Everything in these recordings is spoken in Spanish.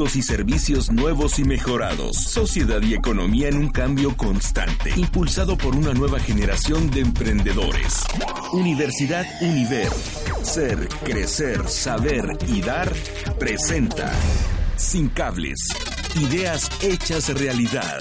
Y servicios nuevos y mejorados. Sociedad y economía en un cambio constante. Impulsado por una nueva generación de emprendedores. Universidad Univer. Ser, crecer, saber y dar. Presenta. Sin cables. Ideas hechas realidad.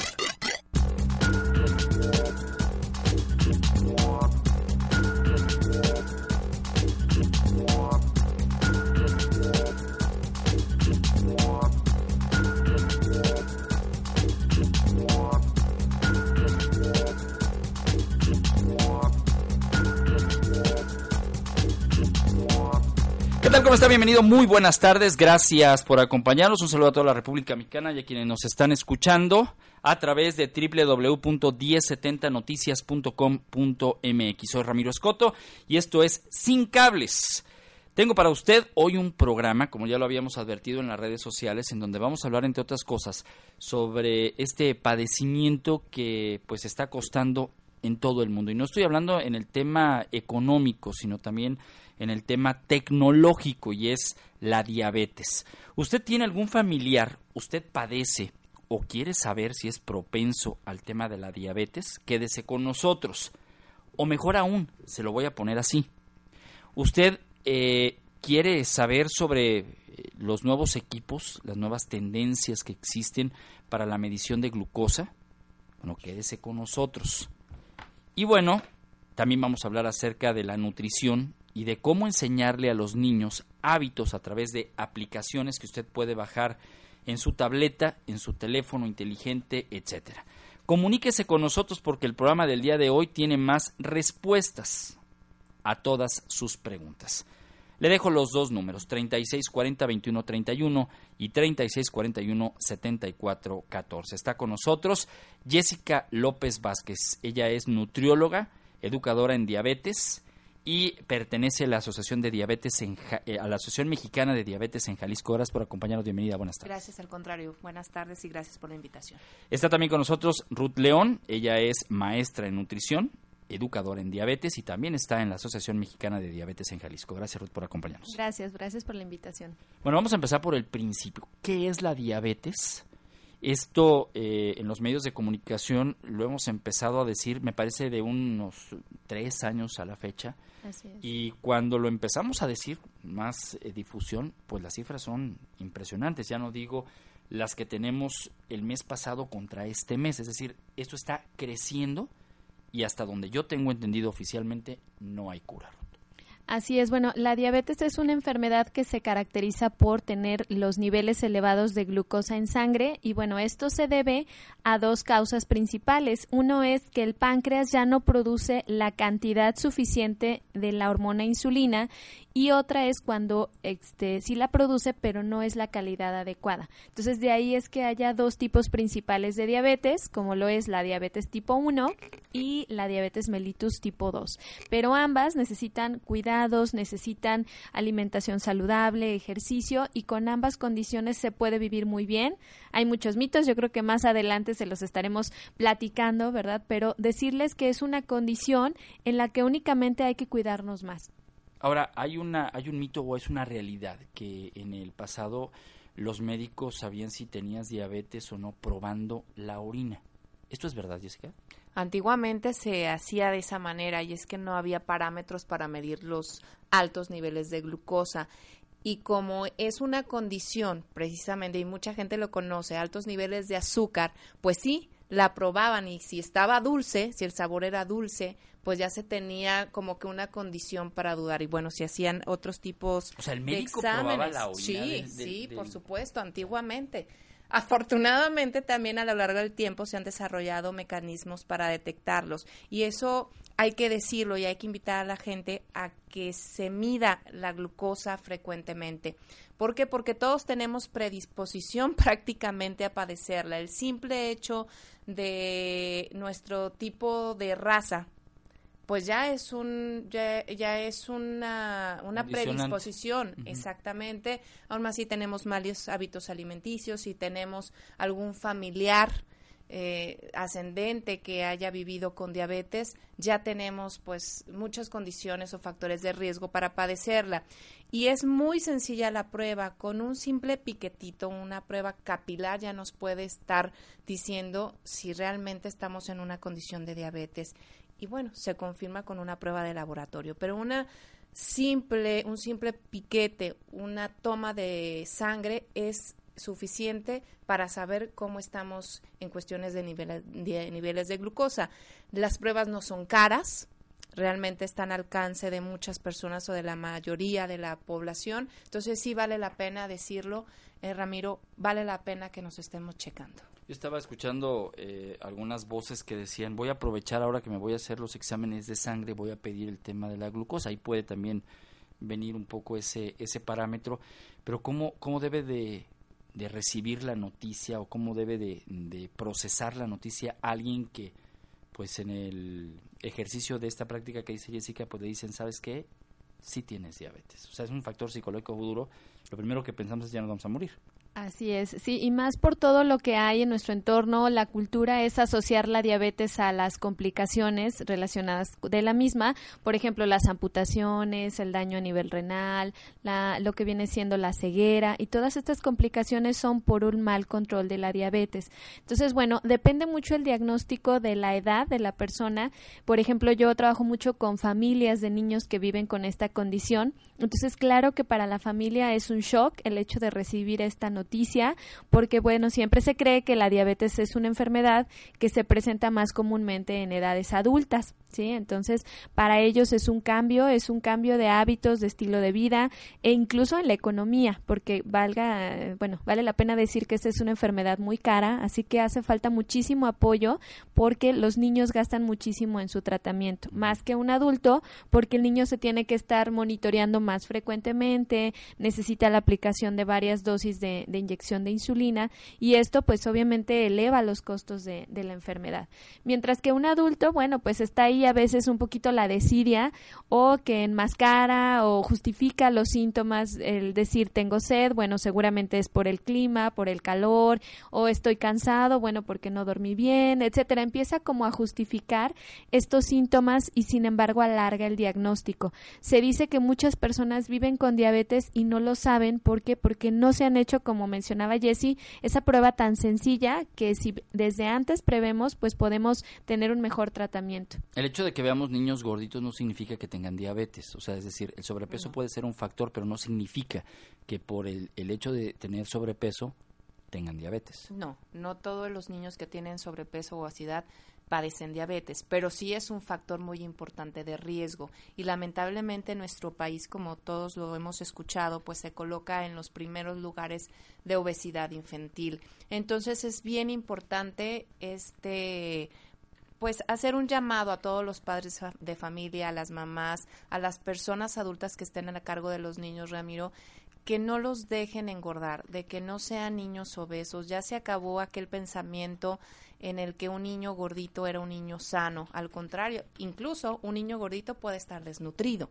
¿Cómo está? Bienvenido. Muy buenas tardes. Gracias por acompañarnos. Un saludo a toda la República Mexicana y a quienes nos están escuchando a través de www.1070noticias.com.mx. Soy Ramiro Escoto y esto es Sin Cables. Tengo para usted hoy un programa, como ya lo habíamos advertido en las redes sociales, en donde vamos a hablar, entre otras cosas, sobre este padecimiento que pues está costando en todo el mundo. Y no estoy hablando en el tema económico, sino también en el tema tecnológico y es la diabetes. ¿Usted tiene algún familiar, usted padece o quiere saber si es propenso al tema de la diabetes? Quédese con nosotros. O mejor aún, se lo voy a poner así. ¿Usted eh, quiere saber sobre eh, los nuevos equipos, las nuevas tendencias que existen para la medición de glucosa? Bueno, quédese con nosotros. Y bueno, también vamos a hablar acerca de la nutrición y de cómo enseñarle a los niños hábitos a través de aplicaciones que usted puede bajar en su tableta, en su teléfono inteligente, etcétera. Comuníquese con nosotros porque el programa del día de hoy tiene más respuestas a todas sus preguntas. Le dejo los dos números, 3640-2131 y 3641-7414. Está con nosotros Jessica López Vázquez. Ella es nutrióloga, educadora en diabetes y pertenece a la Asociación de Diabetes en, eh, a la Asociación Mexicana de Diabetes en Jalisco. Gracias por acompañarnos. Bienvenida. Buenas tardes. Gracias, al contrario. Buenas tardes y gracias por la invitación. Está también con nosotros Ruth León. Ella es maestra en nutrición, educadora en diabetes y también está en la Asociación Mexicana de Diabetes en Jalisco. Gracias, Ruth, por acompañarnos. Gracias, gracias por la invitación. Bueno, vamos a empezar por el principio. ¿Qué es la diabetes? Esto eh, en los medios de comunicación lo hemos empezado a decir, me parece, de unos tres años a la fecha. Así es. Y cuando lo empezamos a decir, más eh, difusión, pues las cifras son impresionantes. Ya no digo las que tenemos el mes pasado contra este mes. Es decir, esto está creciendo y hasta donde yo tengo entendido oficialmente no hay cura. Así es, bueno, la diabetes es una enfermedad que se caracteriza por tener los niveles elevados de glucosa en sangre y bueno, esto se debe a dos causas principales. Uno es que el páncreas ya no produce la cantidad suficiente de la hormona insulina y otra es cuando este sí la produce pero no es la calidad adecuada. Entonces de ahí es que haya dos tipos principales de diabetes, como lo es la diabetes tipo 1 y la diabetes mellitus tipo 2. Pero ambas necesitan cuidados, necesitan alimentación saludable, ejercicio y con ambas condiciones se puede vivir muy bien. Hay muchos mitos, yo creo que más adelante se los estaremos platicando, ¿verdad? Pero decirles que es una condición en la que únicamente hay que cuidarnos más. Ahora, hay, una, hay un mito o es una realidad que en el pasado los médicos sabían si tenías diabetes o no probando la orina. ¿Esto es verdad, Jessica? Antiguamente se hacía de esa manera y es que no había parámetros para medir los altos niveles de glucosa. Y como es una condición, precisamente, y mucha gente lo conoce, altos niveles de azúcar, pues sí, la probaban y si estaba dulce, si el sabor era dulce, pues ya se tenía como que una condición para dudar. Y bueno, si hacían otros tipos O sea, el de probaba exámenes. la orina Sí, del- del- sí, del- por supuesto, antiguamente. Afortunadamente también a lo largo del tiempo se han desarrollado mecanismos para detectarlos y eso hay que decirlo y hay que invitar a la gente a que se mida la glucosa frecuentemente. ¿Por qué? Porque todos tenemos predisposición prácticamente a padecerla. El simple hecho de nuestro tipo de raza, pues ya es un ya, ya es una, una predisposición exactamente. Aún así tenemos malos hábitos alimenticios y tenemos algún familiar eh, ascendente que haya vivido con diabetes, ya tenemos pues muchas condiciones o factores de riesgo para padecerla. Y es muy sencilla la prueba, con un simple piquetito, una prueba capilar ya nos puede estar diciendo si realmente estamos en una condición de diabetes. Y bueno, se confirma con una prueba de laboratorio, pero una simple, un simple piquete, una toma de sangre es suficiente para saber cómo estamos en cuestiones de, niveles de glucosa. Las pruebas no son caras, realmente están al alcance de muchas personas o de la mayoría de la población. Entonces sí vale la pena decirlo, eh, Ramiro, vale la pena que nos estemos checando. Yo estaba escuchando eh, algunas voces que decían, voy a aprovechar ahora que me voy a hacer los exámenes de sangre, voy a pedir el tema de la glucosa. Ahí puede también venir un poco ese, ese parámetro, pero ¿cómo, cómo debe de de recibir la noticia o cómo debe de, procesar la noticia alguien que pues en el ejercicio de esta práctica que dice Jessica pues le dicen sabes qué sí tienes diabetes o sea es un factor psicológico duro. Lo primero que pensamos es ya nos vamos a morir Así es, sí, y más por todo lo que hay en nuestro entorno, la cultura es asociar la diabetes a las complicaciones relacionadas de la misma, por ejemplo, las amputaciones, el daño a nivel renal, la, lo que viene siendo la ceguera, y todas estas complicaciones son por un mal control de la diabetes. Entonces, bueno, depende mucho el diagnóstico de la edad de la persona. Por ejemplo, yo trabajo mucho con familias de niños que viven con esta condición, entonces claro que para la familia es un shock el hecho de recibir esta noticia noticia, porque bueno, siempre se cree que la diabetes es una enfermedad que se presenta más comúnmente en edades adultas. ¿Sí? Entonces, para ellos es un cambio, es un cambio de hábitos, de estilo de vida e incluso en la economía, porque valga, bueno, vale la pena decir que esta es una enfermedad muy cara, así que hace falta muchísimo apoyo porque los niños gastan muchísimo en su tratamiento, más que un adulto, porque el niño se tiene que estar monitoreando más frecuentemente, necesita la aplicación de varias dosis de, inyección de insulina y esto pues obviamente eleva los costos de, de la enfermedad. Mientras que un adulto, bueno, pues está ahí a veces un poquito la desidia o que enmascara o justifica los síntomas, el decir tengo sed, bueno, seguramente es por el clima, por el calor, o estoy cansado, bueno, porque no dormí bien, etcétera. Empieza como a justificar estos síntomas y sin embargo alarga el diagnóstico. Se dice que muchas personas viven con diabetes y no lo saben, ¿por qué? Porque no se han hecho, como mencionaba Jessie, esa prueba tan sencilla que si desde antes prevemos, pues podemos tener un mejor tratamiento hecho de que veamos niños gorditos no significa que tengan diabetes. O sea, es decir, el sobrepeso puede ser un factor, pero no significa que por el, el hecho de tener sobrepeso tengan diabetes. No, no todos los niños que tienen sobrepeso o obesidad padecen diabetes, pero sí es un factor muy importante de riesgo y lamentablemente nuestro país, como todos lo hemos escuchado, pues se coloca en los primeros lugares de obesidad infantil. Entonces es bien importante este pues hacer un llamado a todos los padres de familia, a las mamás, a las personas adultas que estén a cargo de los niños, Ramiro, que no los dejen engordar, de que no sean niños obesos. Ya se acabó aquel pensamiento en el que un niño gordito era un niño sano. Al contrario, incluso un niño gordito puede estar desnutrido.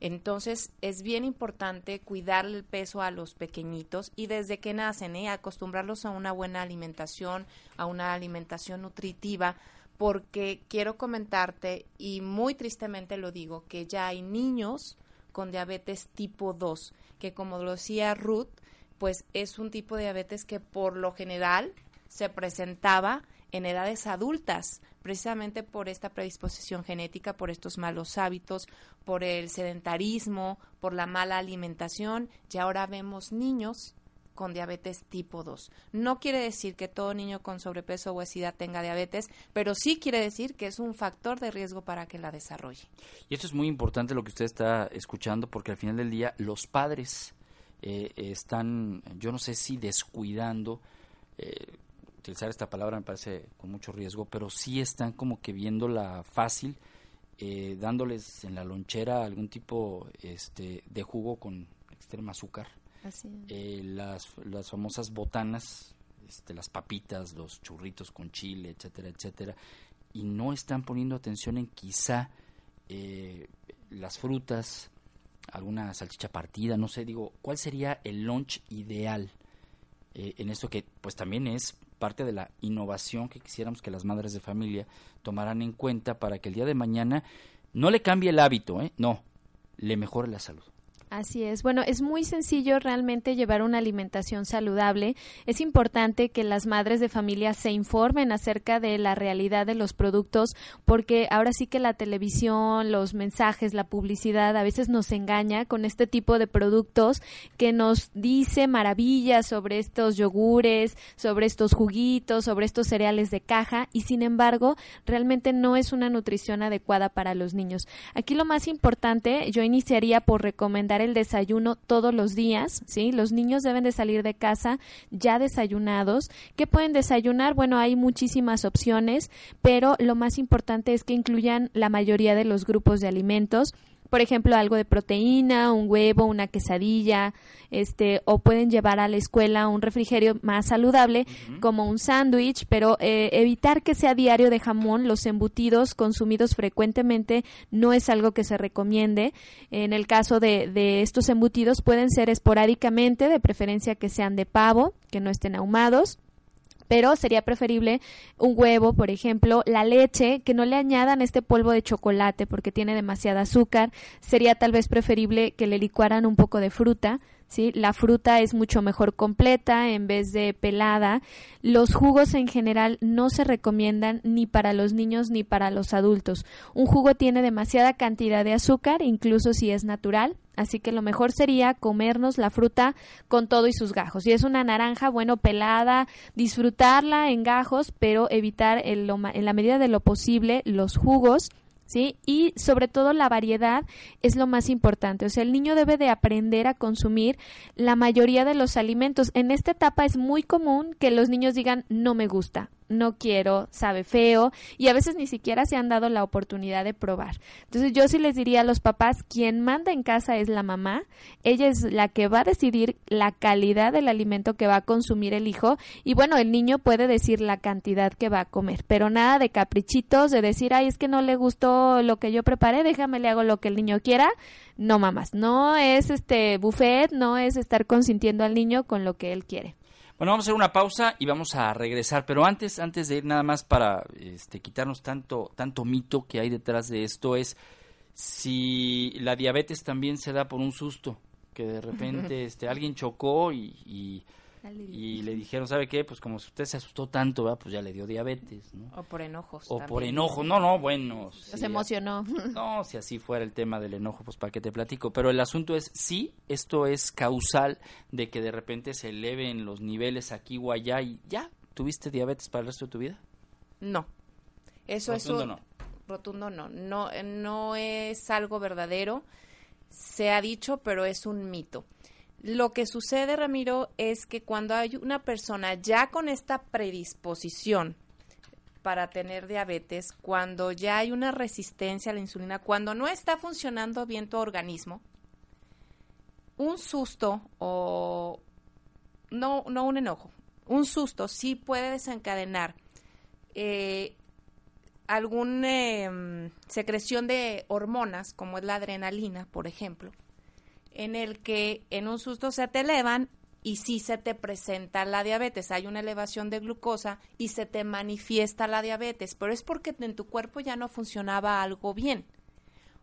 Entonces es bien importante cuidarle el peso a los pequeñitos y desde que nacen, ¿eh? acostumbrarlos a una buena alimentación, a una alimentación nutritiva, porque quiero comentarte, y muy tristemente lo digo, que ya hay niños con diabetes tipo 2, que como lo decía Ruth, pues es un tipo de diabetes que por lo general se presentaba en edades adultas, precisamente por esta predisposición genética, por estos malos hábitos, por el sedentarismo, por la mala alimentación, y ahora vemos niños con diabetes tipo 2. No quiere decir que todo niño con sobrepeso o obesidad tenga diabetes, pero sí quiere decir que es un factor de riesgo para que la desarrolle. Y esto es muy importante lo que usted está escuchando porque al final del día los padres eh, están, yo no sé si descuidando, eh, utilizar esta palabra me parece con mucho riesgo, pero sí están como que viendo la fácil eh, dándoles en la lonchera algún tipo este, de jugo con extrema azúcar. Eh, las, las famosas botanas, este, las papitas, los churritos con chile, etcétera, etcétera, y no están poniendo atención en quizá eh, las frutas, alguna salchicha partida, no sé, digo, ¿cuál sería el lunch ideal en esto que pues también es parte de la innovación que quisiéramos que las madres de familia tomaran en cuenta para que el día de mañana no le cambie el hábito, ¿eh? no, le mejore la salud. Así es. Bueno, es muy sencillo realmente llevar una alimentación saludable. Es importante que las madres de familia se informen acerca de la realidad de los productos porque ahora sí que la televisión, los mensajes, la publicidad a veces nos engaña con este tipo de productos que nos dice maravillas sobre estos yogures, sobre estos juguitos, sobre estos cereales de caja y sin embargo realmente no es una nutrición adecuada para los niños. Aquí lo más importante, yo iniciaría por recomendar el desayuno todos los días, ¿sí? Los niños deben de salir de casa ya desayunados. ¿Qué pueden desayunar? Bueno, hay muchísimas opciones, pero lo más importante es que incluyan la mayoría de los grupos de alimentos por ejemplo, algo de proteína, un huevo, una quesadilla, este, o pueden llevar a la escuela un refrigerio más saludable, como un sándwich, pero eh, evitar que sea diario de jamón. Los embutidos consumidos frecuentemente no es algo que se recomiende. En el caso de, de estos embutidos pueden ser esporádicamente, de preferencia que sean de pavo, que no estén ahumados pero sería preferible un huevo, por ejemplo, la leche, que no le añadan este polvo de chocolate porque tiene demasiada azúcar, sería tal vez preferible que le licuaran un poco de fruta, ¿sí? La fruta es mucho mejor completa en vez de pelada. Los jugos en general no se recomiendan ni para los niños ni para los adultos. Un jugo tiene demasiada cantidad de azúcar, incluso si es natural. Así que lo mejor sería comernos la fruta con todo y sus gajos. Si es una naranja, bueno, pelada, disfrutarla en gajos, pero evitar en la medida de lo posible los jugos ¿sí? Y sobre todo la variedad es lo más importante. O sea, el niño debe de aprender a consumir la mayoría de los alimentos. En esta etapa es muy común que los niños digan no me gusta no quiero, sabe feo y a veces ni siquiera se han dado la oportunidad de probar. Entonces yo sí les diría a los papás, quien manda en casa es la mamá, ella es la que va a decidir la calidad del alimento que va a consumir el hijo y bueno, el niño puede decir la cantidad que va a comer, pero nada de caprichitos, de decir, ay, es que no le gustó lo que yo preparé, déjame le hago lo que el niño quiera. No, mamás, no es este buffet, no es estar consintiendo al niño con lo que él quiere. Bueno, vamos a hacer una pausa y vamos a regresar, pero antes, antes de ir nada más para este, quitarnos tanto, tanto mito que hay detrás de esto es si la diabetes también se da por un susto, que de repente este, alguien chocó y y le dijeron, ¿sabe qué? Pues como usted se asustó tanto, pues ya le dio diabetes, ¿no? O por enojos. O por enojo, no, no, bueno. se emocionó. No, si así fuera el tema del enojo, pues para qué te platico. Pero el asunto es, sí, esto es causal de que de repente se eleven los niveles aquí o allá y ya, ¿tuviste diabetes para el resto de tu vida? No. Eso es un... no. Rotundo no. no. No es algo verdadero. Se ha dicho, pero es un mito. Lo que sucede, Ramiro, es que cuando hay una persona ya con esta predisposición para tener diabetes, cuando ya hay una resistencia a la insulina, cuando no está funcionando bien tu organismo, un susto o no, no un enojo, un susto sí puede desencadenar eh, alguna em, secreción de hormonas, como es la adrenalina, por ejemplo, en el que en un susto se te elevan y sí se te presenta la diabetes. Hay una elevación de glucosa y se te manifiesta la diabetes, pero es porque en tu cuerpo ya no funcionaba algo bien.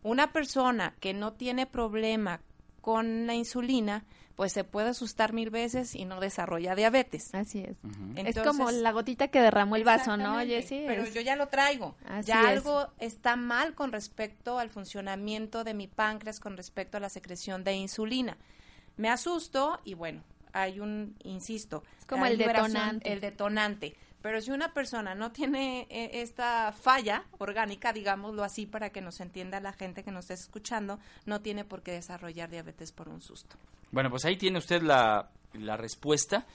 Una persona que no tiene problema con la insulina, pues se puede asustar mil veces y no desarrolla diabetes. Así es. es como la gotita que derramó el vaso, ¿no, Jessy? Pero yo ya lo traigo. ya algo está mal con respecto al funcionamiento de mi páncreas, con respecto a la secreción de insulina. Me asusto y bueno, hay un, insisto, es como el detonante. El detonante. Pero si una persona no tiene eh, esta falla orgánica, digámoslo así, para que nos entienda la gente que nos esté escuchando, no tiene por qué desarrollar diabetes por un susto. Bueno, pues ahí tiene usted la, respuesta.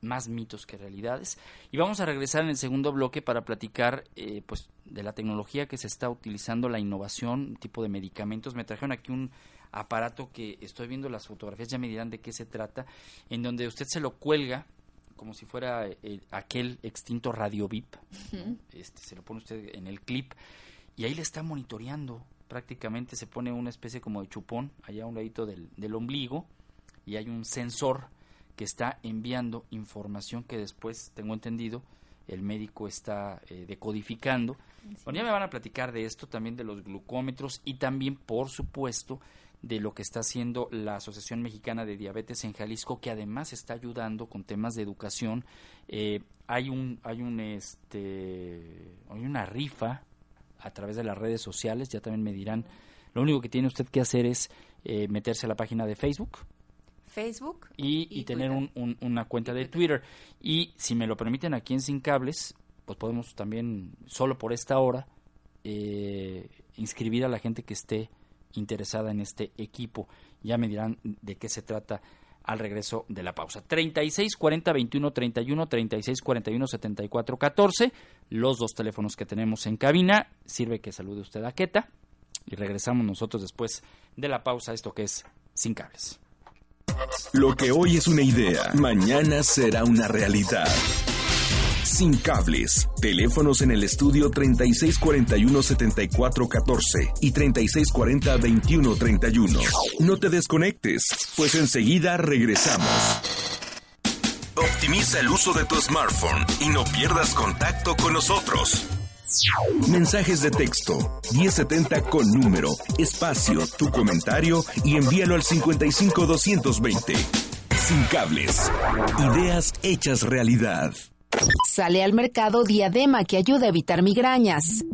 más mitos que realidades. Y vamos a regresar en el segundo bloque para platicar eh, pues, de la tecnología que se está utilizando, la innovación, tipo de medicamentos. Me trajeron aquí un aparato que estoy viendo las fotografías, ya me dirán de qué se trata, en donde usted se lo cuelga como si fuera eh, aquel extinto radio VIP. este, se lo pone usted en el clip y ahí le está monitoreando. Prácticamente se pone una especie como de chupón allá a un ladito del, del ombligo y hay un sensor que está enviando información que después, tengo entendido, el médico está eh, decodificando. Bueno, ya me van a platicar de esto, también de los glucómetros y también, por supuesto, de lo que está haciendo la Asociación Mexicana de Diabetes en Jalisco, que además está ayudando con temas de educación. Eh, hay un, hay un, este, hay una rifa a través de las redes sociales. Ya también me dirán. Lo único que tiene usted que hacer es eh, meterse a la página de Facebook, Facebook y, tener una cuenta de Twitter. Y si me lo permiten aquí en Sin Cables, pues podemos también, solo por esta hora, eh, inscribir a la gente que esté interesada en este equipo. Ya me dirán de qué se trata al regreso de la pausa. 36 40 21 31 36 41 74 14. Los dos teléfonos que tenemos en cabina. Sirve que salude usted a Queta. Y regresamos nosotros después de la pausa. Esto que es Sin Cables. Lo que hoy es una idea, mañana será una realidad. Sin cables. Teléfonos en el estudio 3641-7414 y 3640-2131. No te desconectes, pues enseguida regresamos. Optimiza el uso de tu smartphone y no pierdas contacto con nosotros. Mensajes de texto 1070 con número, espacio, tu comentario y envíalo al 55220. Sin cables. Ideas hechas realidad. Sale al mercado diadema que ayuda a evitar migrañas.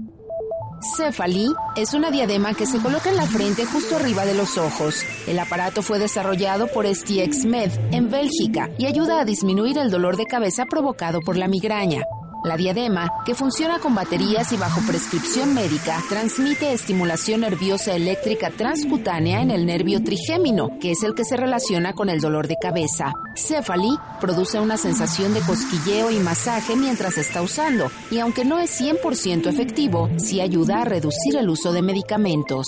Cephalí es una diadema que se coloca en la frente justo arriba de los ojos. El aparato fue desarrollado por STX Med en Bélgica y ayuda a disminuir el dolor de cabeza provocado por la migraña. La diadema, que funciona con baterías y bajo prescripción médica, transmite estimulación nerviosa eléctrica transcutánea en el nervio trigémino, que es el que se relaciona con el dolor de cabeza. Cephalí produce una sensación de cosquilleo y masaje mientras está usando, y aunque no es 100% efectivo, sí ayuda a reducir el uso de medicamentos.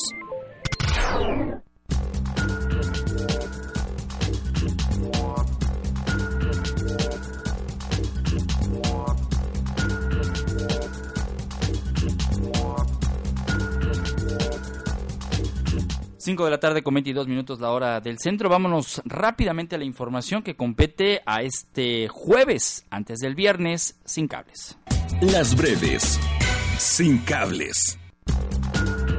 5 de la tarde con 22 minutos la hora del centro. Vámonos rápidamente a la información que compete a este jueves, antes del viernes, sin cables. Las breves, sin cables.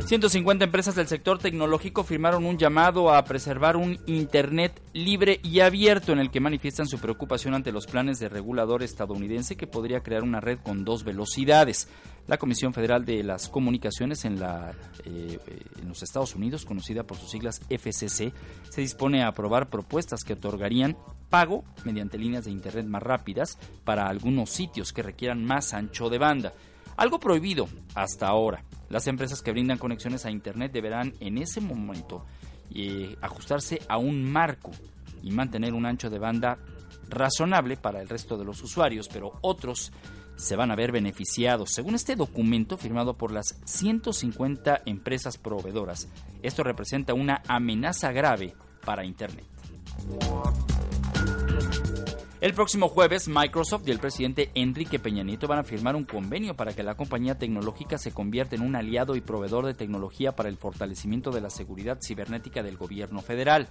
150 empresas del sector tecnológico firmaron un llamado a preservar un Internet libre y abierto en el que manifiestan su preocupación ante los planes de regulador estadounidense que podría crear una red con dos velocidades. La Comisión Federal de las Comunicaciones en, eh, los Estados Unidos, conocida por sus siglas FCC, se dispone a aprobar propuestas que otorgarían pago mediante líneas de Internet más rápidas para algunos sitios que requieran más ancho de banda. Algo prohibido hasta ahora. Las empresas que brindan conexiones a Internet deberán en ese momento eh, ajustarse a un marco y mantener un ancho de banda razonable para el resto de los usuarios, pero otros se van a ver beneficiados. Según este documento firmado por las 150 empresas proveedoras, esto representa una amenaza grave para Internet. El próximo jueves, Microsoft y el presidente Enrique Peña Nieto van a firmar un convenio para que la compañía tecnológica se convierta en un aliado y proveedor de tecnología para el fortalecimiento de la seguridad cibernética del gobierno federal.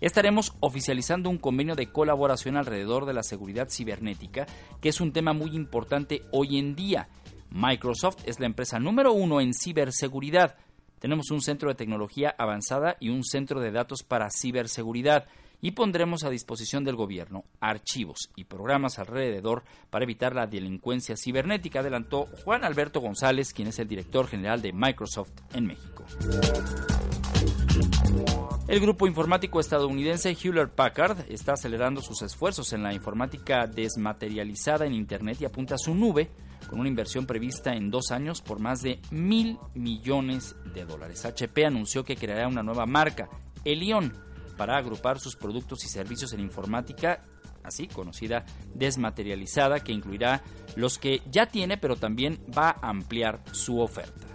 Estaremos oficializando un convenio de colaboración alrededor de la seguridad cibernética, que es un tema muy importante hoy en día. Microsoft es la empresa número uno en ciberseguridad. Tenemos un centro de tecnología avanzada y un centro de datos para ciberseguridad y pondremos a disposición del gobierno archivos y programas alrededor para evitar la delincuencia cibernética, adelantó Juan Alberto González, quien es el director general de Microsoft en México. El grupo informático estadounidense Hewlett Packard está acelerando sus esfuerzos en la informática desmaterializada en Internet y apunta a su nube con una inversión prevista en dos años por más de mil millones de dólares. HP anunció que creará una nueva marca, Elion, para agrupar sus productos y servicios en informática así conocida desmaterializada, que incluirá los que ya tiene, pero también va a ampliar su oferta.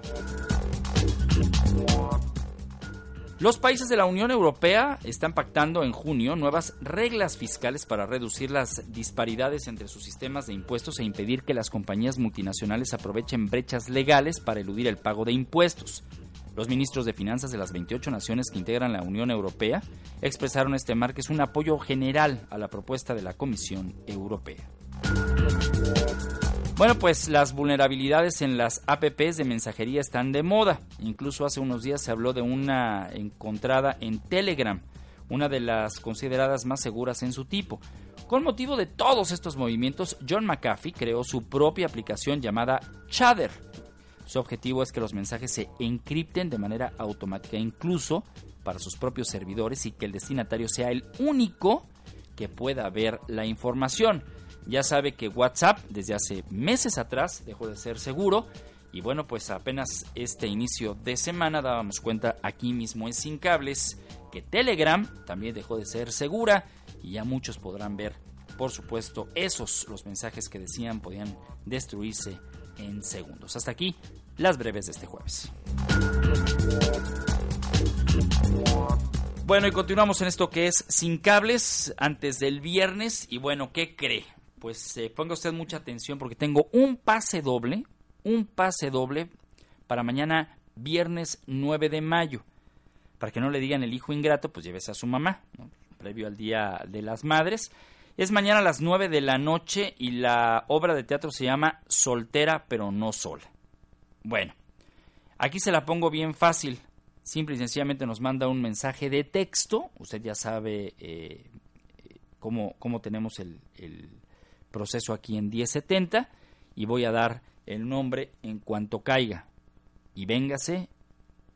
Los países de la Unión Europea están pactando en junio nuevas reglas fiscales para reducir las disparidades entre sus sistemas de impuestos e impedir que las compañías multinacionales aprovechen brechas legales para eludir el pago de impuestos. Los ministros de finanzas de las 28 naciones que integran la Unión Europea expresaron este martes un apoyo general a la propuesta de la Comisión Europea. Bueno, pues las vulnerabilidades en las APPs de mensajería están de moda. Incluso hace unos días se habló de una encontrada en Telegram, una de las consideradas más seguras en su tipo. Con motivo de todos estos movimientos, John McAfee creó su propia aplicación llamada Chatter. Su objetivo es que los mensajes se encripten de manera automática, incluso para sus propios servidores, y que el destinatario sea el único que pueda ver la información. Ya sabe que WhatsApp desde hace meses atrás dejó de ser seguro y bueno, pues apenas este inicio de semana dábamos cuenta aquí mismo en Sin Cables que Telegram también dejó de ser segura y ya muchos podrán ver, por supuesto, esos los mensajes que decían podían destruirse en segundos. Hasta aquí las breves de este jueves. Bueno, y continuamos en esto que es Sin Cables antes del viernes y bueno, ¿qué cree? pues eh, ponga usted mucha atención porque tengo un pase doble, un pase doble para mañana viernes 9 de mayo. Para que no le digan el hijo ingrato, pues llévese a su mamá, previo al Día de las Madres. Es mañana a las 9 de la noche y la obra de teatro se llama Soltera pero no sola. Bueno, aquí se la pongo bien fácil. Simple y sencillamente nos manda un mensaje de texto. Usted ya sabe eh, cómo, cómo, tenemos el proceso aquí en 1070 y voy a dar el nombre en cuanto caiga. Y véngase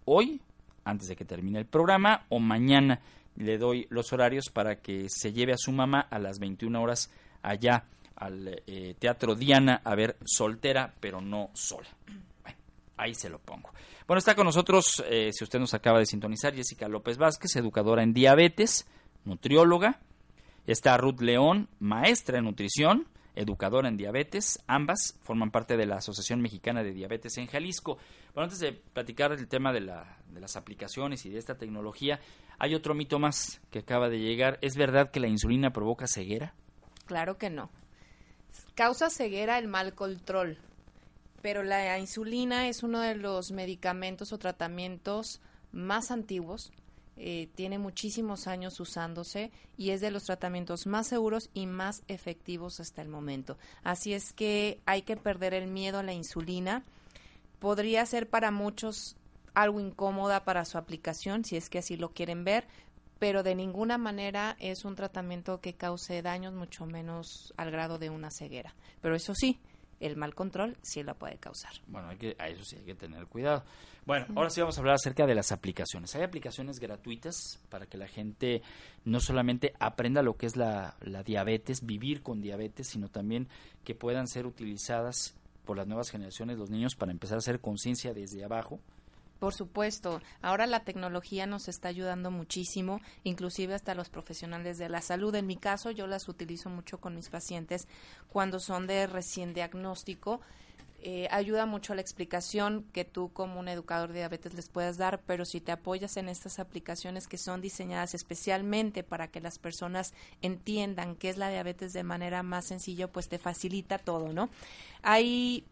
hoy, antes de que termine el programa, o mañana le doy los horarios para que se lleve a su mamá a las 21 horas allá al eh, Teatro Diana a ver soltera, pero no sola. Ahí se lo pongo. Bueno, está con nosotros, eh, si usted nos acaba de sintonizar, Jessica López Vázquez, educadora en diabetes, nutrióloga, Está Ruth León, maestra en nutrición, educadora en diabetes. Ambas forman parte de la Asociación Mexicana de Diabetes en Jalisco. Bueno, antes de platicar el tema de, la, de las aplicaciones y de esta tecnología, hay otro mito más que acaba de llegar. ¿Es verdad que la insulina provoca ceguera? Claro que no. Causa ceguera el mal control, pero la insulina es uno de los medicamentos o tratamientos más antiguos eh, tiene muchísimos años usándose y es de los tratamientos más seguros y más efectivos hasta el momento. Así es que hay que perder el miedo a la insulina. Podría ser para muchos algo incómoda para su aplicación, si es que así lo quieren ver, pero de ninguna manera es un tratamiento que cause daños, mucho menos al grado de una ceguera. Pero eso sí, el mal control sí lo puede causar. Bueno, hay que, a eso sí hay que tener cuidado. Bueno, ahora sí vamos a hablar acerca de las aplicaciones. Hay aplicaciones gratuitas para que la gente no solamente aprenda lo que es la, la diabetes, vivir con diabetes, sino también que puedan ser utilizadas por las nuevas generaciones, los niños, para empezar a hacer conciencia desde abajo por supuesto, ahora la tecnología nos está ayudando muchísimo, inclusive hasta los profesionales de la salud. En mi caso, yo las utilizo mucho con mis pacientes cuando son de recién diagnóstico. Eh, ayuda mucho a la explicación que tú como un educador de diabetes les puedas dar, pero si te apoyas en estas aplicaciones que son diseñadas especialmente para que las personas entiendan qué es la diabetes de manera más sencilla, pues te facilita todo, ¿no? Hay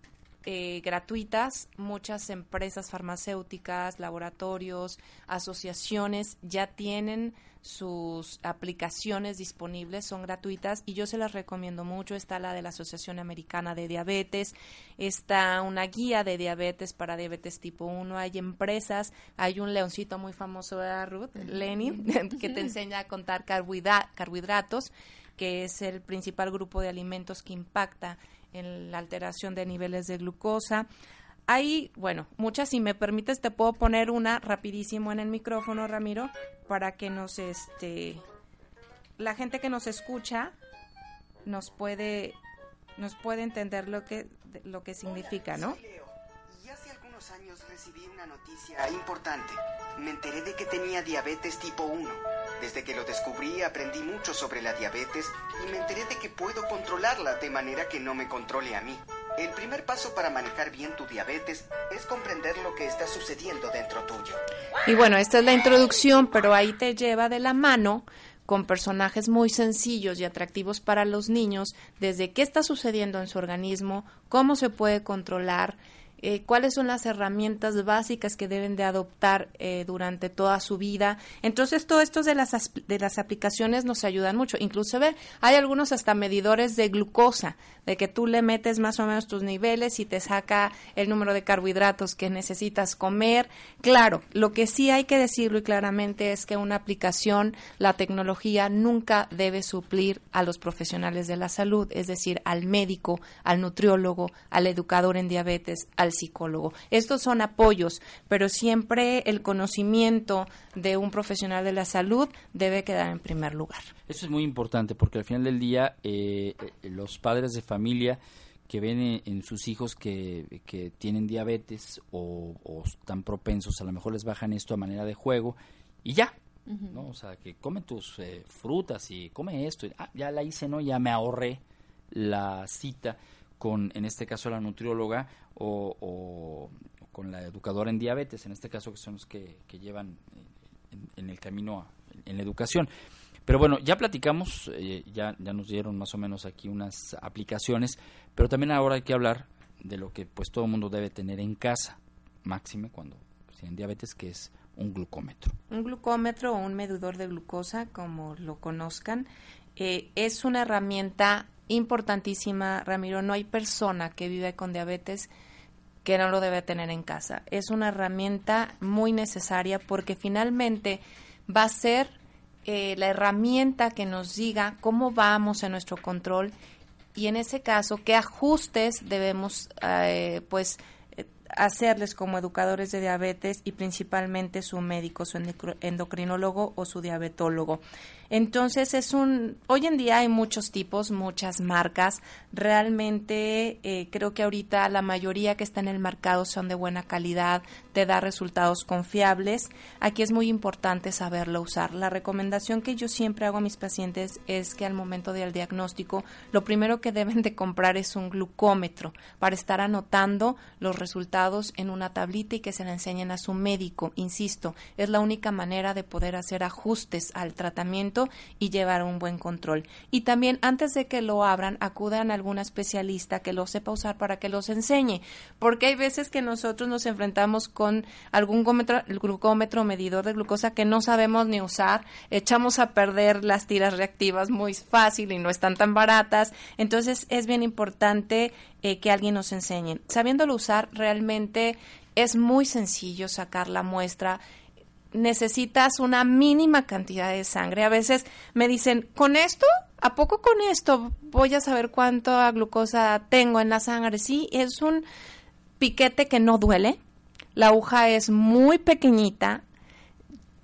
eh, gratuitas. Muchas empresas farmacéuticas, laboratorios, asociaciones ya tienen sus aplicaciones disponibles, son gratuitas y yo se las recomiendo mucho. Está la de la Asociación Americana de Diabetes, está una guía de diabetes para diabetes tipo 1, hay empresas, hay un leoncito muy famoso de Ruth, Lenin, que te enseña a contar carbohidratos, que es el principal grupo de alimentos que impacta en la alteración de niveles de glucosa. Hay, bueno, muchas, si me permites, te puedo poner una rapidísimo en el micrófono, Ramiro, para que nos, este, la gente que nos escucha nos puede, nos puede entender lo que, lo que significa, ¿no? Algunos años recibí una noticia importante. Me enteré de que tenía diabetes tipo 1 Desde que lo descubrí aprendí mucho sobre la diabetes y me enteré de que puedo controlarla de manera que no me controle a mí. El primer paso para manejar bien tu diabetes es comprender lo que está sucediendo dentro tuyo. Y bueno, esta es la introducción, pero ahí te lleva de la mano con personajes muy sencillos y atractivos para los niños, desde qué está sucediendo en su organismo, cómo se puede controlar, eh, cuáles son las herramientas básicas que deben de adoptar eh, durante toda su vida. Entonces, todo esto de las, de las aplicaciones nos ayudan mucho. Incluso hay algunos hasta medidores de glucosa, de que tú le metes más o menos tus niveles y te saca el número de carbohidratos que necesitas comer. Claro, lo que sí hay que decirlo y claramente es que una aplicación, la tecnología nunca debe suplir a los profesionales de la salud, es decir, al médico, al nutriólogo, al educador en diabetes, al psicólogo. Estos son apoyos, pero siempre el conocimiento de un profesional de la salud debe quedar en primer lugar. Eso es muy importante porque al final del día eh, los padres de familia que ven en, sus hijos que, que tienen diabetes o, están propensos, a lo mejor les bajan esto a manera de juego y ya, ¿no? O sea, que come tus eh, frutas y come esto, ah, ya la hice, ¿no? Ya me ahorré la cita con, en este caso, la nutrióloga o, con la educadora en diabetes, en este caso que son los que, llevan en, el camino en la educación. Pero bueno, ya platicamos, eh, ya, ya nos dieron más o menos aquí unas aplicaciones, pero también ahora hay que hablar de lo que pues todo mundo debe tener en casa, máxime cuando tienen diabetes, que es un glucómetro. Un glucómetro o un medidor de glucosa, como lo conozcan, eh, es una herramienta importantísima, Ramiro. No hay persona que vive con diabetes que no lo debe tener en casa. Es una herramienta muy necesaria porque finalmente va a ser eh, la herramienta que nos diga cómo vamos en nuestro control y en ese caso qué ajustes debemos eh, pues hacerles como educadores de diabetes y principalmente su médico, su endocrinólogo o su diabetólogo. Entonces es un, hoy en día hay muchos tipos, muchas marcas. Realmente eh, creo que ahorita la mayoría que está en el mercado son de buena calidad, te da resultados confiables. Aquí es muy importante saberlo usar. La recomendación que yo siempre hago a mis pacientes es que al momento del diagnóstico lo primero que deben de comprar es un glucómetro para estar anotando los resultados en una tablita y que se le enseñen a su médico. Insisto, es la única manera de poder hacer ajustes al tratamiento y llevar un buen control. Y también antes de que lo abran, acudan a algún especialista que lo sepa usar para que los enseñe, porque hay veces que nosotros nos enfrentamos con algún glucómetro, medidor de glucosa que no sabemos ni usar, echamos a perder las tiras reactivas muy fácil y no están tan baratas, entonces es bien importante eh, que alguien nos enseñe. Sabiéndolo usar, realmente es muy sencillo sacar la muestra necesitas una mínima cantidad de sangre. A veces me dicen, ¿con esto? ¿A poco con esto voy a saber cuánto glucosa tengo en la sangre? Sí, es un piquete que no duele. La aguja es muy pequeñita.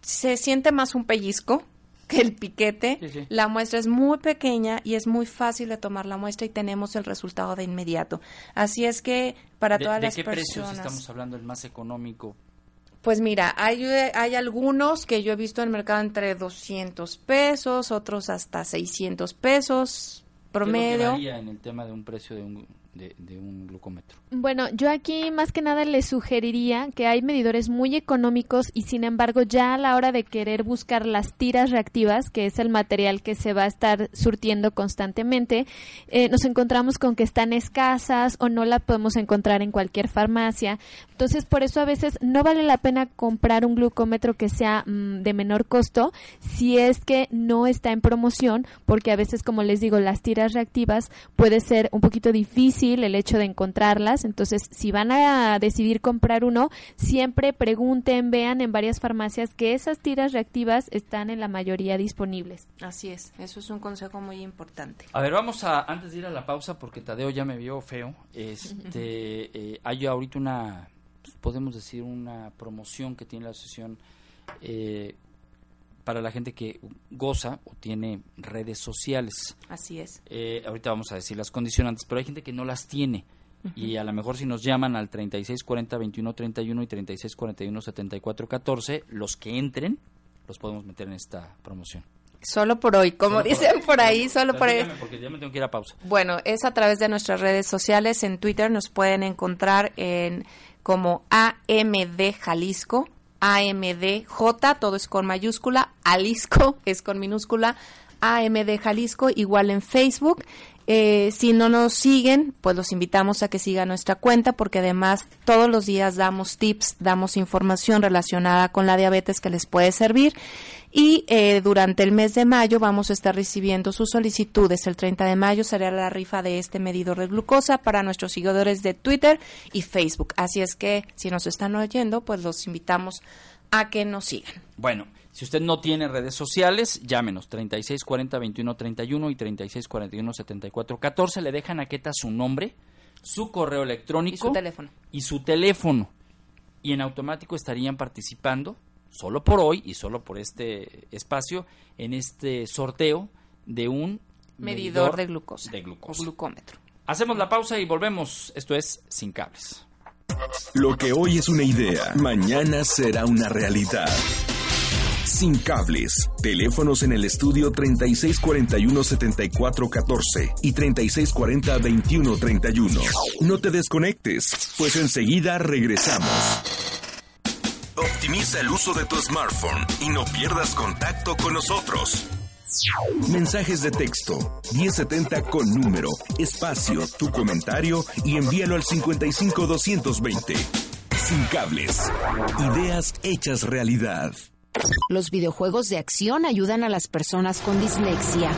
Se siente más un pellizco que el piquete. La muestra es muy pequeña y es muy fácil de tomar la muestra y tenemos el resultado de inmediato. Así es que para todas las qué personas. estamos hablando? ¿El más económico pues mira, hay, hay algunos que yo he visto en el mercado entre 200 pesos, otros hasta 600 pesos promedio. ¿Qué en el tema de un precio de un, de, un glucómetro? Bueno, yo aquí más que nada le sugeriría que hay medidores muy económicos y sin embargo ya a la hora de querer buscar las tiras reactivas, que es el material que se va a estar surtiendo constantemente, eh, nos encontramos con que están escasas o no la podemos encontrar en cualquier farmacia. Entonces, por eso a veces no vale la pena comprar un glucómetro que sea mm, de menor costo si es que no está en promoción, porque a veces, como les digo, las tiras reactivas puede ser un poquito difícil el hecho de encontrarlas. Entonces, si van a decidir comprar uno, siempre pregunten, vean en varias farmacias que esas tiras reactivas están en la mayoría disponibles. Así es, eso es un consejo muy importante. A ver, vamos a, antes de ir a la pausa, porque Tadeo ya me vio feo, este, eh, hay ahorita una, pues, podemos decir, una promoción que tiene la asociación eh, para la gente que goza o tiene redes sociales. Así es. Eh, ahorita vamos a decir las condicionantes, pero hay gente que no las tiene. Y a lo mejor si nos llaman al 3640-2131 y 3641-7414, los que entren los podemos meter en esta promoción. Solo por hoy, como dicen por, ahí, solo por ahí. Porque ya me tengo que ir a pausa. Bueno, es a través de nuestras redes sociales. En Twitter nos pueden encontrar en como AMD Jalisco, AMDJ, todo es con mayúscula, Jalisco es con minúscula, AMD Jalisco, igual en Facebook. Eh, si no nos siguen, pues los invitamos a que sigan nuestra cuenta porque además todos los días damos tips, damos información relacionada con la diabetes que les puede servir y eh, durante el mes de mayo vamos a estar recibiendo sus solicitudes. El 30 de mayo será la rifa de este medidor de glucosa para nuestros seguidores de Twitter y Facebook. Así es que si nos están oyendo, pues los invitamos a que nos sigan. Bueno. Si usted no tiene redes sociales, llámenos 3640 2131 y 3641 7414. Le dejan a Queta su nombre, su correo electrónico y su teléfono. Y su teléfono. Y en automático estarían participando, solo por hoy y solo por este espacio, en este sorteo de un medidor, de glucosa. De glucosa. glucómetro. Hacemos la pausa y volvemos. Esto es Sin Cables. Lo que hoy es una idea, mañana será una realidad. Sin cables. Teléfonos en el estudio 3641-7414 y 3640-2131. No te desconectes, pues enseguida regresamos. Optimiza el uso de tu smartphone y no pierdas contacto con nosotros. Mensajes de texto 1070 con número, espacio, tu comentario y envíalo al 55220. Sin cables. Ideas hechas realidad. Los videojuegos de acción ayudan a las personas con dislexia.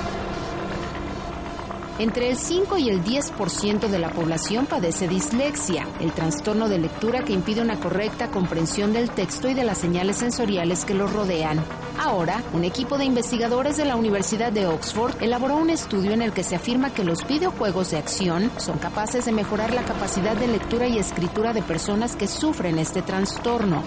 Entre el 5 y el 10% de la población padece dislexia, el trastorno de lectura que impide una correcta comprensión del texto y de las señales sensoriales que los rodean. Ahora, un equipo de investigadores de la Universidad de Oxford elaboró un estudio en el que se afirma que los videojuegos de acción son capaces de mejorar la capacidad de lectura y escritura de personas que sufren este trastorno.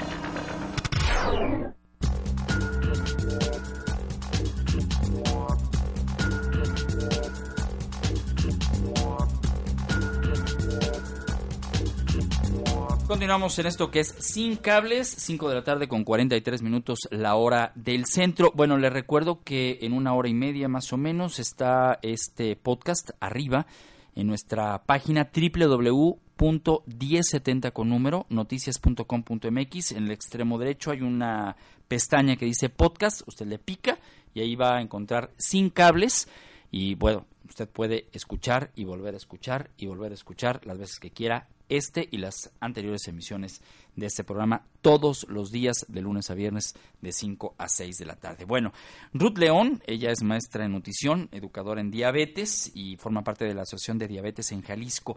Continuamos en esto que es Sin Cables, 5 de la tarde con 43 minutos la hora del centro. Bueno, les recuerdo que en una hora y media más o menos está este podcast arriba en nuestra página www.1070 con número noticias.com.mx. En el extremo derecho hay una pestaña que dice podcast, usted le pica y ahí va a encontrar Sin Cables y bueno, usted puede escuchar y volver a escuchar y volver a escuchar las veces que quiera este y las anteriores emisiones de este programa todos los días de lunes a viernes de 5 a 6 de la tarde. Bueno, Ruth León, ella es maestra en nutrición, educadora en diabetes y forma parte de la Asociación de Diabetes en Jalisco.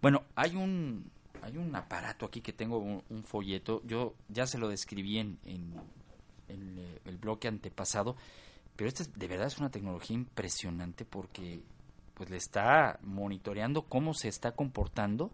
Bueno, hay un hay un aparato aquí que tengo un, folleto, yo ya se lo describí en, en, eh, el bloque antepasado, pero este de verdad es una tecnología impresionante porque pues le está monitoreando cómo se está comportando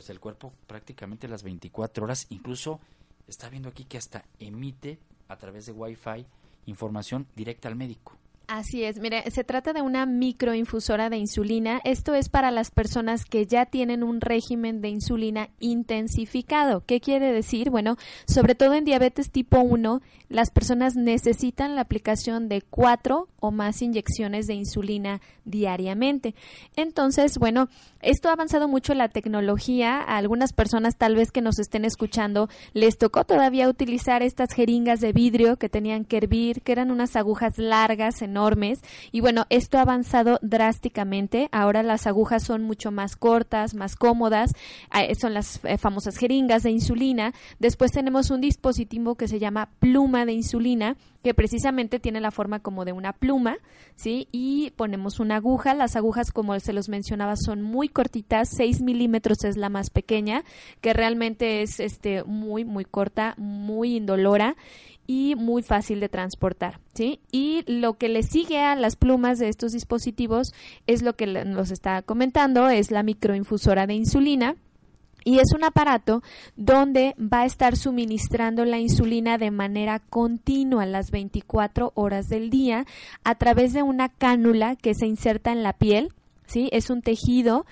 pues el cuerpo prácticamente las 24 horas, incluso está viendo aquí que hasta emite a través de Wi-Fi información directa al médico. Así es, mire, se trata de una microinfusora de insulina. Esto es para las personas que ya tienen un régimen de insulina intensificado. ¿Qué quiere decir? Bueno, sobre todo en diabetes tipo 1, las personas necesitan la aplicación de cuatro o más inyecciones de insulina diariamente. Entonces, bueno, esto ha avanzado mucho la tecnología. A algunas personas tal vez que nos estén escuchando les tocó todavía utilizar estas jeringas de vidrio que tenían que hervir, que eran unas agujas largas, enormes. Y bueno, esto ha avanzado drásticamente. Ahora las agujas son mucho más cortas, más cómodas. Eh, son las eh, famosas jeringas de insulina. Después tenemos un dispositivo que se llama pluma de insulina que precisamente tiene la forma como de una pluma, ¿sí? Y ponemos una aguja. Las agujas, como se los mencionaba, son muy cortitas. 6 milímetros es la más pequeña, que realmente es este, muy, muy corta, muy indolora y muy fácil de transportar, ¿sí? Y lo que le sigue a las plumas de estos dispositivos es lo que nos está comentando, es la microinfusora de insulina y es un aparato donde va a estar suministrando la insulina de manera continua las 24 horas del día a través de una cánula que se inserta en la piel, ¿sí? Es un tejido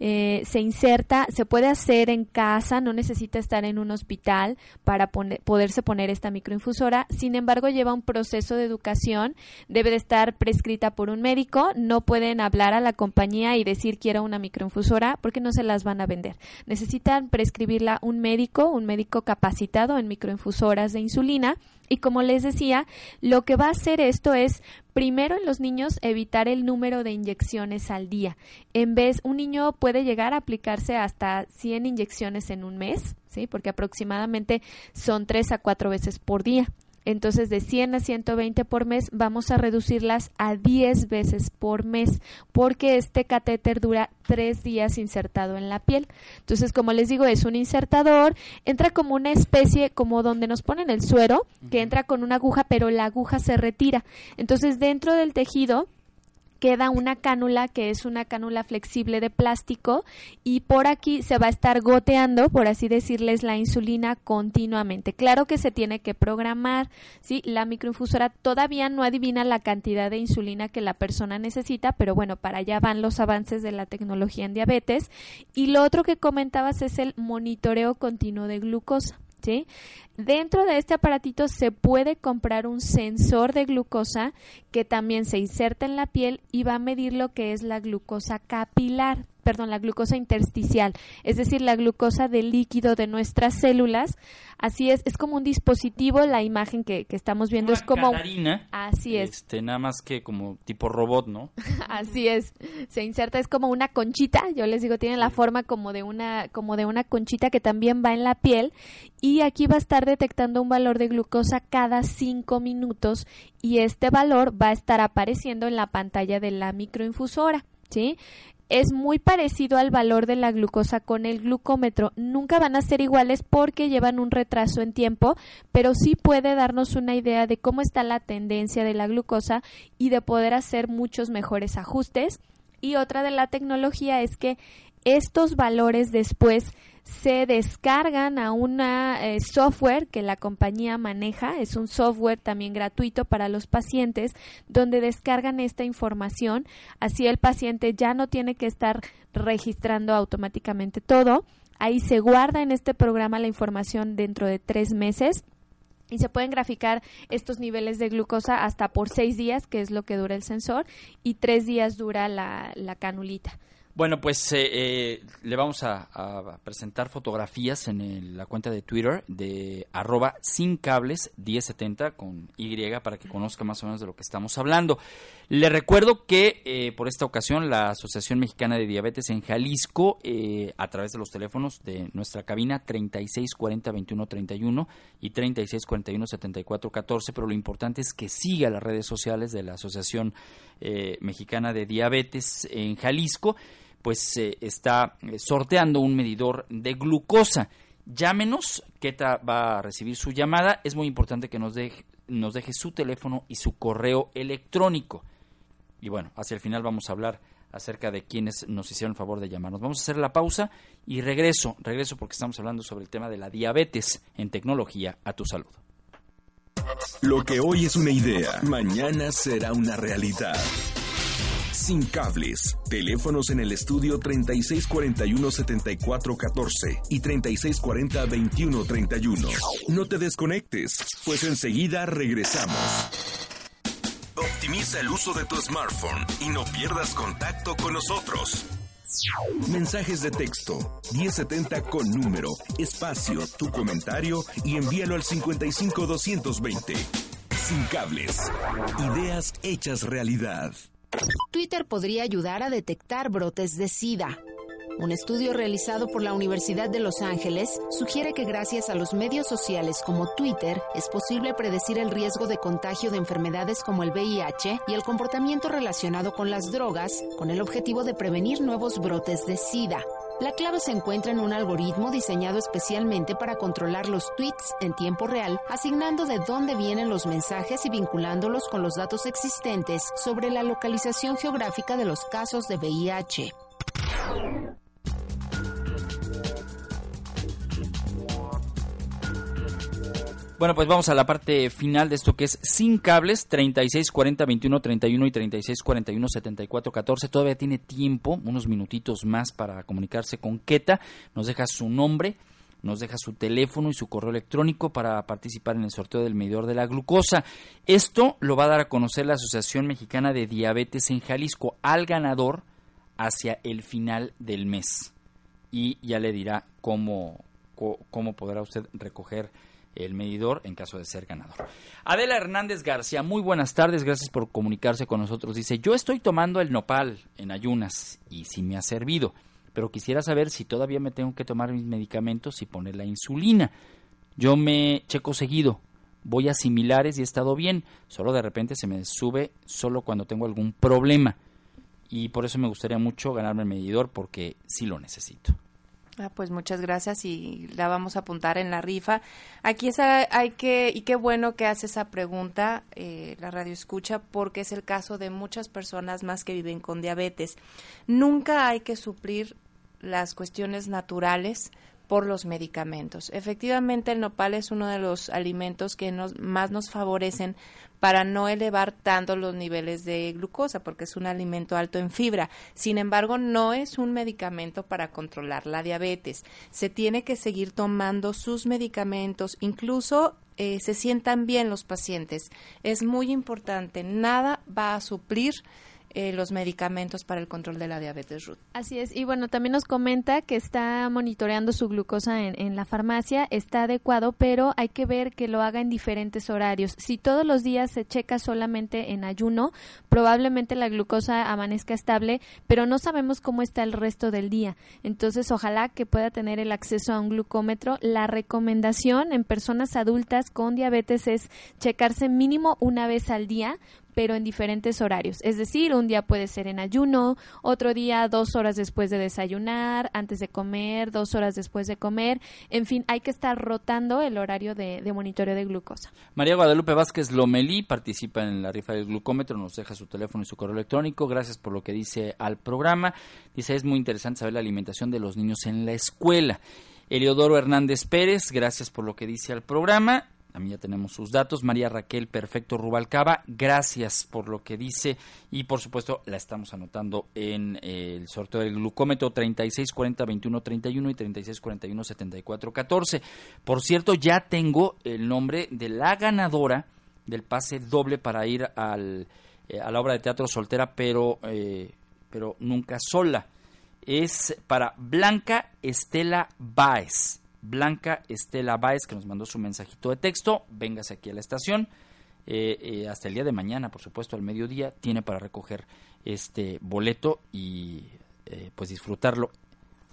eh, se inserta, se puede hacer en casa, no necesita estar en un hospital para poderse poner esta microinfusora. Sin embargo, lleva un proceso de educación, debe de estar prescrita por un médico, no pueden hablar a la compañía y decir quiero una microinfusora porque no se las van a vender. Necesitan prescribirla un médico, un médico capacitado en microinfusoras de insulina y como les decía, lo que va a hacer esto es, primero en los niños, evitar el número de inyecciones al día. En vez, un niño puede llegar a aplicarse hasta 100 inyecciones en un mes, ¿sí? Porque aproximadamente son 3 a 4 veces por día. Entonces, de 100 a 120 por mes, vamos a reducirlas a 10 veces por mes, porque este catéter dura 3 días insertado en la piel. Entonces, como les digo, es un insertador, entra como una especie, como donde nos ponen el suero, que entra con una aguja, pero la aguja se retira. Entonces, dentro del tejido queda una cánula que es una cánula flexible de plástico y por aquí se va a estar goteando, por así decirles, la insulina continuamente. Claro que se tiene que programar, ¿sí? La microinfusora todavía no adivina la cantidad de insulina que la persona necesita, pero bueno, para allá van los avances de la tecnología en diabetes. Y lo otro que comentabas es el monitoreo continuo de glucosa. Dentro de este aparatito se puede comprar un sensor de glucosa que también se inserta en la piel y va a medir lo que es la glucosa capilar perdón, la glucosa intersticial, es decir, la glucosa del líquido de nuestras células. Así es, es como un dispositivo, la imagen que, estamos viendo es como... así es. Este, nada más que como tipo robot, ¿no? así es, se inserta, es como una conchita, yo les digo, tiene la forma como de una, como de una conchita que también va en la piel y aquí va a estar detectando un valor de glucosa cada cinco minutos y este valor va a estar apareciendo en la pantalla de la microinfusora. ¿Sí? Es muy parecido al valor de la glucosa con el glucómetro. Nunca van a ser iguales porque llevan un retraso en tiempo, pero sí puede darnos una idea de cómo está la tendencia de la glucosa y de poder hacer muchos mejores ajustes. Y otra de la tecnología es que estos valores después se descargan a un eh, software que la compañía maneja, es un software también gratuito para los pacientes, donde descargan esta información, así el paciente ya no tiene que estar registrando automáticamente todo, ahí se guarda en este programa la información dentro de tres meses. Y se pueden graficar estos niveles de glucosa hasta por seis días, que es lo que dura el sensor, y tres días dura la, la canulita. Bueno, pues eh, eh, le vamos a, presentar fotografías en la cuenta de Twitter de arroba sin cables 1070 con Y para que conozca más o menos de lo que estamos hablando. Le recuerdo que eh, por esta ocasión la Asociación Mexicana de Diabetes en Jalisco, a través de los teléfonos de nuestra cabina 3640-2131 y 3641-7414, pero lo importante es que siga las redes sociales de la Asociación Mexicana de Diabetes en Jalisco pues se está eh, sorteando un medidor de glucosa. Llámenos, Keta va a recibir su llamada. Es muy importante que nos deje, nos deje su teléfono y su correo electrónico. Y bueno, hacia el final vamos a hablar acerca de quienes nos hicieron el favor de llamarnos. Vamos a hacer la pausa y regreso, regreso porque estamos hablando sobre el tema de la diabetes en tecnología a tu salud. Lo que hoy es una idea, mañana será una realidad. Sin cables. Teléfonos en el estudio 3641-7414 y 3640-2131. No te desconectes, pues enseguida regresamos. Optimiza el uso de tu smartphone y no pierdas contacto con nosotros. Mensajes de texto 1070 con número, espacio, tu comentario y envíalo al 55220. Sin cables. Ideas hechas realidad. Twitter podría ayudar a detectar brotes de SIDA. Un estudio realizado por la Universidad de Los Ángeles sugiere que gracias a los medios sociales como Twitter es posible predecir el riesgo de contagio de enfermedades como el VIH y el comportamiento relacionado con las drogas con el objetivo de prevenir nuevos brotes de SIDA. La clave se encuentra en un algoritmo diseñado especialmente para controlar los tweets en tiempo real, asignando de dónde vienen los mensajes y vinculándolos con los datos existentes sobre la localización geográfica de los casos de VIH. Bueno, pues vamos a la parte final de esto que es sin cables, 36 40 21 31 y 36 41 74 14. Todavía tiene tiempo, unos minutitos más para comunicarse con Keta. Nos deja su nombre, nos deja su teléfono y su correo electrónico para participar en el sorteo del medidor de la glucosa. Esto lo va a dar a conocer la Asociación Mexicana de Diabetes en Jalisco al ganador hacia el final del mes. Y ya le dirá cómo, cómo podrá usted recoger el medidor en caso de ser ganador. Adela Hernández García, muy buenas tardes, gracias por comunicarse con nosotros. Dice, yo estoy tomando el nopal en ayunas y sí me ha servido, pero quisiera saber si todavía me tengo que tomar mis medicamentos y poner la insulina. Yo me checo seguido, voy a similares y he estado bien, solo de repente se me sube solo cuando tengo algún problema. Y por eso me gustaría mucho ganarme el medidor porque sí lo necesito. Ah, pues muchas gracias y la vamos a apuntar en la rifa. Aquí hay que, y qué bueno que hace esa pregunta eh, la radio escucha, porque es el caso de muchas personas más que viven con diabetes. Nunca hay que suplir las cuestiones naturales por los medicamentos. Efectivamente, el nopal es uno de los alimentos que nos, más nos favorecen para no elevar tanto los niveles de glucosa, porque es un alimento alto en fibra. Sin embargo, no es un medicamento para controlar la diabetes. Se tiene que seguir tomando sus medicamentos, incluso eh, se sientan bien los pacientes. Es muy importante, nada va a suplir eh, los medicamentos para el control de la diabetes Ruth. Así es, y bueno, también nos comenta que está monitoreando su glucosa en, en, la farmacia, está adecuado, pero hay que ver que lo haga en diferentes horarios. Si todos los días se checa solamente en ayuno, probablemente la glucosa amanezca estable, pero no sabemos cómo está el resto del día. Entonces, ojalá que pueda tener el acceso a un glucómetro. La recomendación en personas adultas con diabetes es checarse mínimo una vez al día pero en diferentes horarios. Es decir, un día puede ser en ayuno, otro día dos horas después de desayunar, antes de comer, dos horas después de comer. En fin, hay que estar rotando el horario de, monitoreo de glucosa. María Guadalupe Vázquez Lomelí participa en la rifa del glucómetro, nos deja su teléfono y su correo electrónico. Gracias por lo que dice al programa. Dice, es muy interesante saber la alimentación de los niños en la escuela. Eliodoro Hernández Pérez, gracias por lo que dice al programa. También ya tenemos sus datos. María Raquel Perfecto Rubalcaba, gracias por lo que dice y por supuesto la estamos anotando en eh, el sorteo del glucómetro 3640-2131 y 3641-7414. Por cierto, ya tengo el nombre de la ganadora del pase doble para ir al, eh, a la obra de teatro soltera, pero, eh, pero nunca sola. Es para Blanca Estela Baez Blanca Estela Báez, que nos mandó su mensajito de texto. Véngase aquí a la estación. Eh, eh, hasta el día de mañana, por supuesto, al mediodía, tiene para recoger este boleto y eh, pues disfrutarlo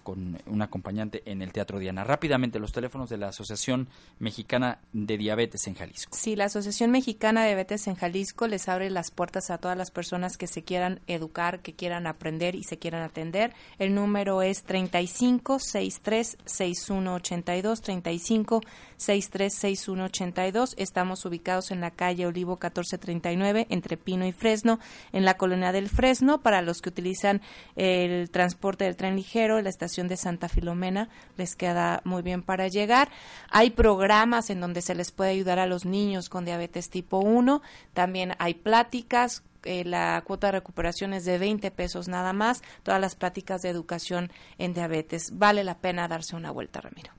con un acompañante en el Teatro Diana. Rápidamente, los teléfonos de la Asociación Mexicana de Diabetes en Jalisco. Sí, la Asociación Mexicana de Diabetes en Jalisco les abre las puertas a todas las personas que se quieran educar, que quieran aprender y se quieran atender. El número es 35 63 6182 35 63 6182. Estamos ubicados en la calle Olivo 1439 entre Pino y Fresno, en la colonia del Fresno para los que utilizan el transporte del tren ligero, la estación de Santa Filomena les queda muy bien para llegar. Hay programas en donde se les puede ayudar a los niños con diabetes tipo 1. También hay pláticas eh, la cuota de recuperación es de 20 pesos nada más, todas las pláticas de educación en diabetes. Vale la pena darse una vuelta, Ramiro.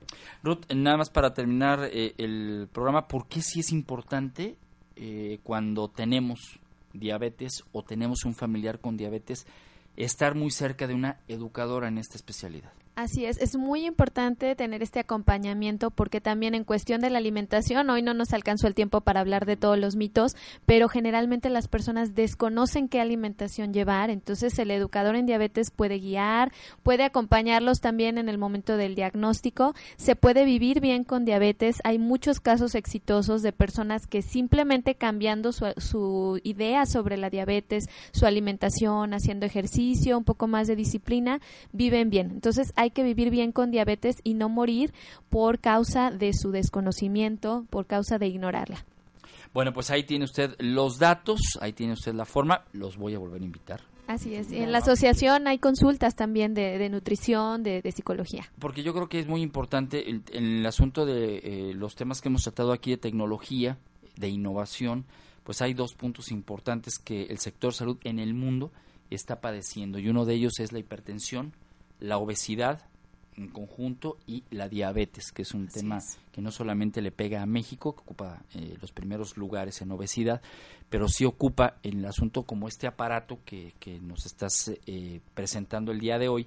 Ruth, nada más para terminar eh, el programa, ¿por qué sí es importante eh, cuando tenemos diabetes o tenemos un familiar con diabetes estar muy cerca de una educadora en esta especialidad. Así es, es muy importante tener este acompañamiento porque también en cuestión de la alimentación, hoy no nos alcanzó el tiempo para hablar de todos los mitos, pero generalmente las personas desconocen qué alimentación llevar, entonces el educador en diabetes puede guiar, puede acompañarlos también en el momento del diagnóstico, se puede vivir bien con diabetes, hay muchos casos exitosos de personas que simplemente cambiando su, idea sobre la diabetes, su alimentación, haciendo ejercicio, un poco más de disciplina, viven bien. Entonces, hay que vivir bien con diabetes y no morir por causa de su desconocimiento, por causa de ignorarla. Bueno, pues ahí tiene usted los datos, ahí tiene usted la forma, los voy a volver a invitar Así es. En la asociación hay consultas también de, nutrición, de, psicología. Porque yo creo que es muy importante en el, asunto de eh, los temas que hemos tratado aquí de tecnología, de innovación, pues hay dos puntos importantes que el sector salud en el mundo está padeciendo y uno de ellos es la hipertensión, la obesidad en conjunto y la diabetes, que es un tema que no solamente le pega a México, que ocupa eh, los primeros lugares en obesidad, pero sí ocupa el asunto como este aparato que, que nos estás eh, presentando el día de hoy,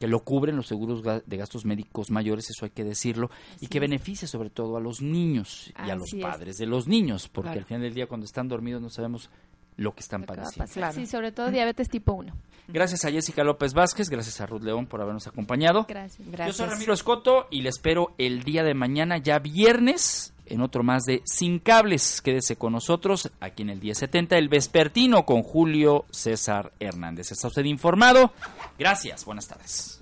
que lo cubren los seguros de gastos médicos mayores, eso hay que decirlo, y que beneficia sobre todo a los niños y a los padres de los niños, porque al final del día cuando están dormidos no sabemos lo que están padeciendo. Sí, sobre todo diabetes tipo 1. Gracias a Jessica López Vázquez, gracias a Ruth León por habernos acompañado. Gracias. Yo soy Ramiro Escoto y le espero el día de mañana, ya viernes, en otro más de Sin Cables. Quédese con nosotros aquí en el 1070, el Vespertino con Julio César Hernández. ¿Está usted informado? Gracias, buenas tardes.